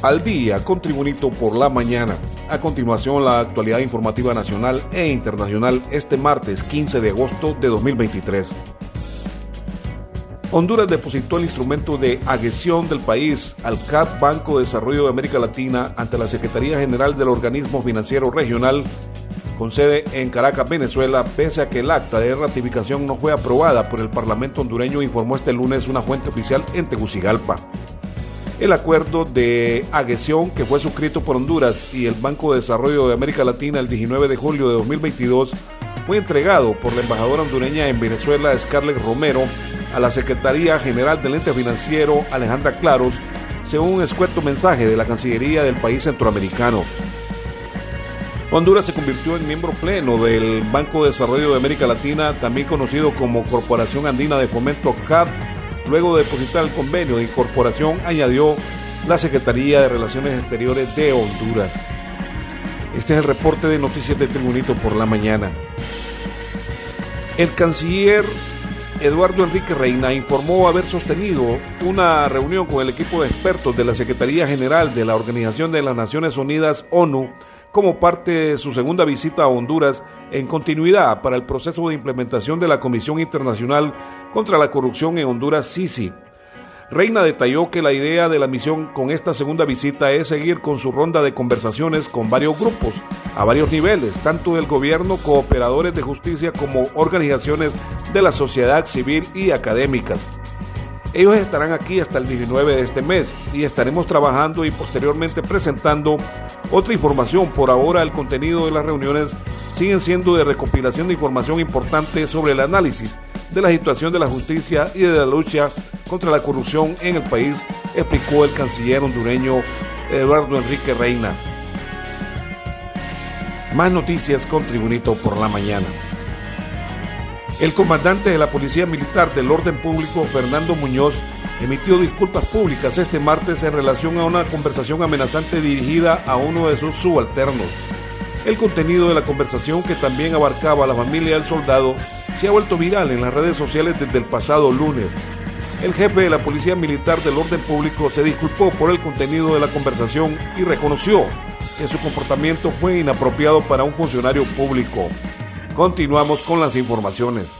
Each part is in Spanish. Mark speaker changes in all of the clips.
Speaker 1: Al día con Tribunito por la mañana. A continuación, la actualidad informativa nacional e internacional este martes 15 de agosto de 2023. Honduras depositó el instrumento de adhesión del país al CAP Banco de Desarrollo de América Latina ante la Secretaría General del Organismo Financiero Regional con sede en Caracas, Venezuela, pese a que el acta de ratificación no fue aprobada por el Parlamento hondureño, informó este lunes una fuente oficial en Tegucigalpa. El acuerdo de adhesión que fue suscrito por Honduras y el Banco de Desarrollo de América Latina el 19 de julio de 2022 fue entregado por la embajadora hondureña en Venezuela, Scarlett Romero, a la Secretaría General del Ente Financiero, Alejandra Claros, según un escueto mensaje de la Cancillería del país centroamericano. Honduras se convirtió en miembro pleno del Banco de Desarrollo de América Latina, también conocido como Corporación Andina de Fomento CAP, Luego de depositar el convenio de incorporación, añadió la Secretaría de Relaciones Exteriores de Honduras. Este es el reporte de noticias de Tribunito por la mañana. El canciller Eduardo Enrique Reina informó haber sostenido una reunión con el equipo de expertos de la Secretaría General de la Organización de las Naciones Unidas, ONU, como parte de su segunda visita a Honduras en continuidad para el proceso de implementación de la Comisión Internacional contra la Corrupción en Honduras, SISI. Reina detalló que la idea de la misión con esta segunda visita es seguir con su ronda de conversaciones con varios grupos, a varios niveles, tanto del gobierno, cooperadores de justicia como organizaciones de la sociedad civil y académicas. Ellos estarán aquí hasta el 19 de este mes y estaremos trabajando y posteriormente presentando otra información. Por ahora el contenido de las reuniones siguen siendo de recopilación de información importante sobre el análisis de la situación de la justicia y de la lucha contra la corrupción en el país, explicó el canciller hondureño Eduardo Enrique Reina. Más noticias con Tribunito por la mañana. El comandante de la Policía Militar del Orden Público, Fernando Muñoz, emitió disculpas públicas este martes en relación a una conversación amenazante dirigida a uno de sus subalternos. El contenido de la conversación, que también abarcaba a la familia del soldado, se ha vuelto viral en las redes sociales desde el pasado lunes. El jefe de la Policía Militar del Orden Público se disculpó por el contenido de la conversación y reconoció que su comportamiento fue inapropiado para un funcionario público. Continuamos con las informaciones.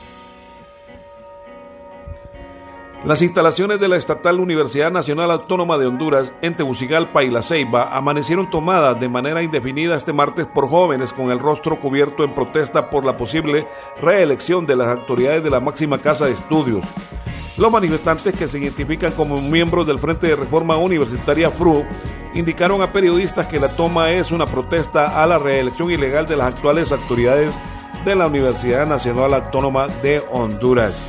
Speaker 1: Las instalaciones de la Estatal Universidad Nacional Autónoma de Honduras en Tegucigalpa y La Ceiba amanecieron tomadas de manera indefinida este martes por jóvenes con el rostro cubierto en protesta por la posible reelección de las autoridades de la máxima casa de estudios. Los manifestantes que se identifican como miembros del Frente de Reforma Universitaria FRU indicaron a periodistas que la toma es una protesta a la reelección ilegal de las actuales autoridades de la Universidad Nacional Autónoma de Honduras.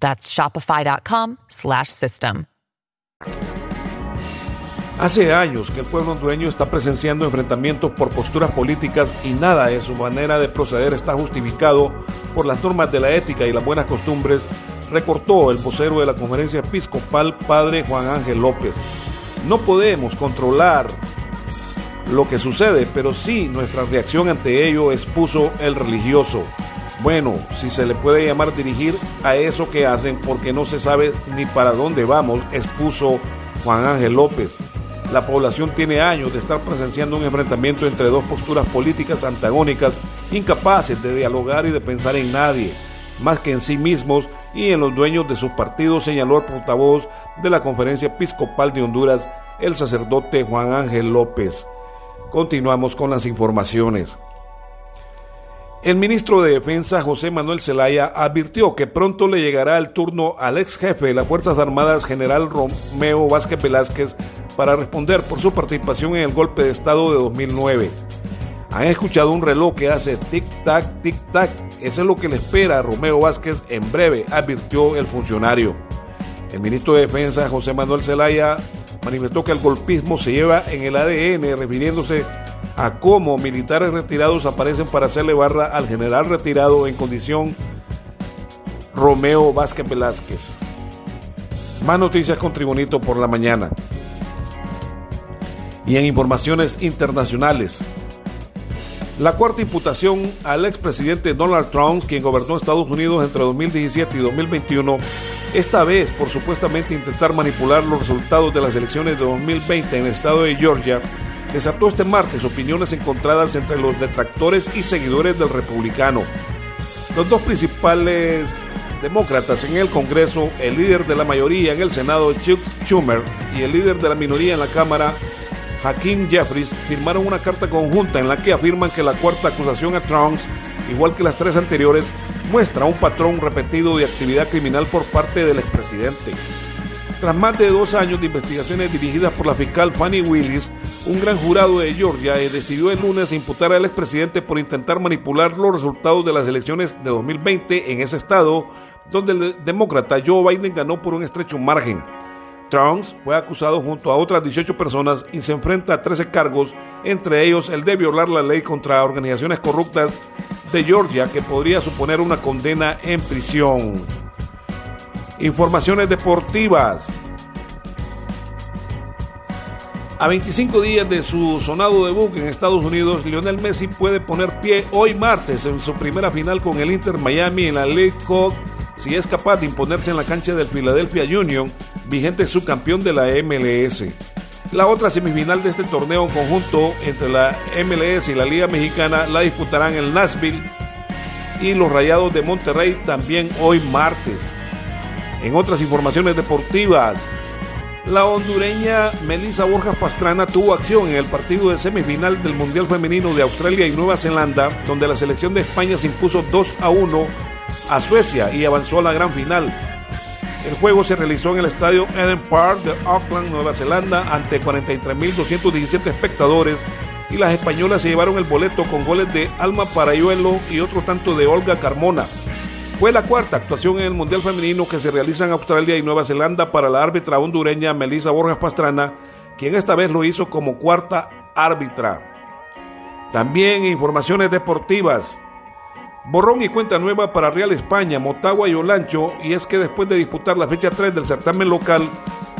Speaker 2: That's shopify.com slash system.
Speaker 1: Hace años que el pueblo hondureño está presenciando enfrentamientos por posturas políticas y nada de su manera de proceder está justificado por las normas de la ética y las buenas costumbres, recortó el vocero de la conferencia episcopal, padre Juan Ángel López. No podemos controlar lo que sucede, pero sí nuestra reacción ante ello expuso el religioso. Bueno, si se le puede llamar dirigir a eso que hacen porque no se sabe ni para dónde vamos, expuso Juan Ángel López. La población tiene años de estar presenciando un enfrentamiento entre dos posturas políticas antagónicas, incapaces de dialogar y de pensar en nadie. más que en sí mismos y en los dueños de sus partidos, señaló el portavoz de la Conferencia Episcopal de Honduras, el sacerdote Juan Ángel López. Continuamos con las informaciones. El ministro de Defensa, José Manuel Zelaya, advirtió que pronto le llegará el turno al ex jefe de las Fuerzas Armadas, general Romeo Vázquez Velázquez, para responder por su participación en el golpe de Estado de 2009. Han escuchado un reloj que hace tic-tac, tic-tac. Eso es lo que le espera a Romeo Vázquez en breve, advirtió el funcionario. El ministro de Defensa, José Manuel Zelaya, manifestó que el golpismo se lleva en el ADN, refiriéndose a cómo militares retirados aparecen para hacerle barra al general retirado en condición Romeo Vázquez Velázquez. Más noticias con Tribunito por la mañana. Y en informaciones internacionales. La cuarta imputación al expresidente Donald Trump, quien gobernó Estados Unidos entre 2017 y 2021, esta vez por supuestamente intentar manipular los resultados de las elecciones de 2020 en el estado de Georgia, desató este martes opiniones encontradas entre los detractores y seguidores del republicano. Los dos principales demócratas en el Congreso, el líder de la mayoría en el Senado, Chuck Schumer, y el líder de la minoría en la Cámara, Hakeem Jeffries, firmaron una carta conjunta en la que afirman que la cuarta acusación a Trump, igual que las tres anteriores, muestra un patrón repetido de actividad criminal por parte del expresidente. Tras más de dos años de investigaciones dirigidas por la fiscal Fanny Willis, un gran jurado de Georgia decidió el lunes imputar al expresidente por intentar manipular los resultados de las elecciones de 2020 en ese estado, donde el demócrata Joe Biden ganó por un estrecho margen. Trump fue acusado junto a otras 18 personas y se enfrenta a 13 cargos, entre ellos el de violar la ley contra organizaciones corruptas de Georgia, que podría suponer una condena en prisión. Informaciones deportivas. A 25 días de su sonado debut en Estados Unidos, Lionel Messi puede poner pie hoy martes en su primera final con el Inter Miami en la League Cup si es capaz de imponerse en la cancha del Philadelphia Union, vigente subcampeón de la MLS. La otra semifinal de este torneo conjunto entre la MLS y la Liga Mexicana la disputarán el Nashville y los Rayados de Monterrey también hoy martes. En otras informaciones deportivas, la hondureña Melissa Borjas Pastrana tuvo acción en el partido de semifinal del Mundial Femenino de Australia y Nueva Zelanda, donde la selección de España se impuso 2 a 1 a Suecia y avanzó a la gran final. El juego se realizó en el estadio Eden Park de Auckland, Nueva Zelanda, ante 43.217 espectadores y las españolas se llevaron el boleto con goles de Alma Parayuelo y otro tanto de Olga Carmona. Fue la cuarta actuación en el Mundial Femenino que se realiza en Australia y Nueva Zelanda para la árbitra hondureña Melissa Borjas Pastrana, quien esta vez lo hizo como cuarta árbitra. También informaciones deportivas. Borrón y cuenta nueva para Real España, Motagua y Olancho, y es que después de disputar la fecha 3 del certamen local,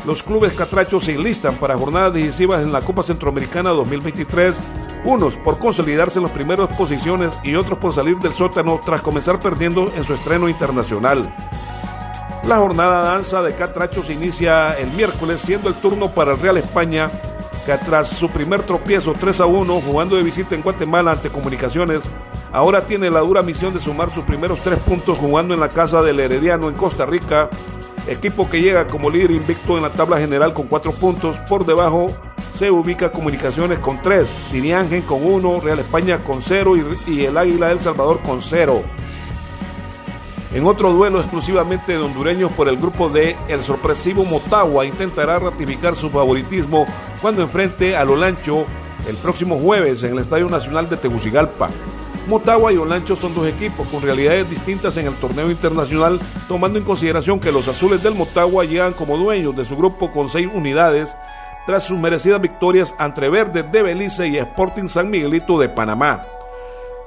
Speaker 1: los clubes catrachos se enlistan para jornadas decisivas en la Copa Centroamericana 2023 unos por consolidarse en las primeras posiciones y otros por salir del sótano tras comenzar perdiendo en su estreno internacional. La jornada danza de Catrachos inicia el miércoles, siendo el turno para el Real España, que tras su primer tropiezo 3 a 1 jugando de visita en Guatemala ante Comunicaciones, ahora tiene la dura misión de sumar sus primeros tres puntos jugando en la casa del Herediano en Costa Rica, equipo que llega como líder invicto en la tabla general con cuatro puntos, por debajo se ubica Comunicaciones con 3, Diniangen con 1, Real España con 0 y, el Águila del Salvador con 0. En otro duelo exclusivamente de hondureños por el grupo D, el sorpresivo Motagua intentará ratificar su favoritismo cuando enfrente a Olancho el próximo jueves en el Estadio Nacional de Tegucigalpa. Motagua y Olancho son dos equipos con realidades distintas en el torneo internacional, tomando en consideración que los azules del Motagua llegan como dueños de su grupo con seis unidades tras sus merecidas victorias ante Verde de Belice y Sporting San Miguelito de Panamá.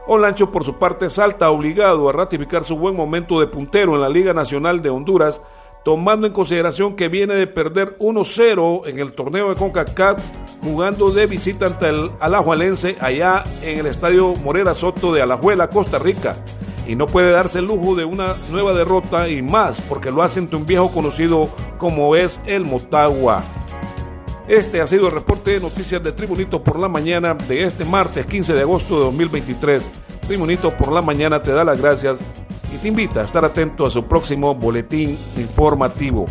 Speaker 1: Olancho por su parte salta obligado a ratificar su buen momento de puntero en la Liga Nacional de Honduras, tomando en consideración que viene de perder 1-0 en el torneo de CONCACAF, jugando de visita ante el Alajuelense allá en el Estadio Morera Soto de Alajuela, Costa Rica. Y no puede darse el lujo de una nueva derrota y más porque lo hace ante un viejo conocido como es el Motagua. Este ha sido el reporte de noticias de Tribunito por la mañana de este martes 15 de agosto de 2023. Tribunito por la mañana te da las gracias y te invita a estar atento a su próximo boletín informativo.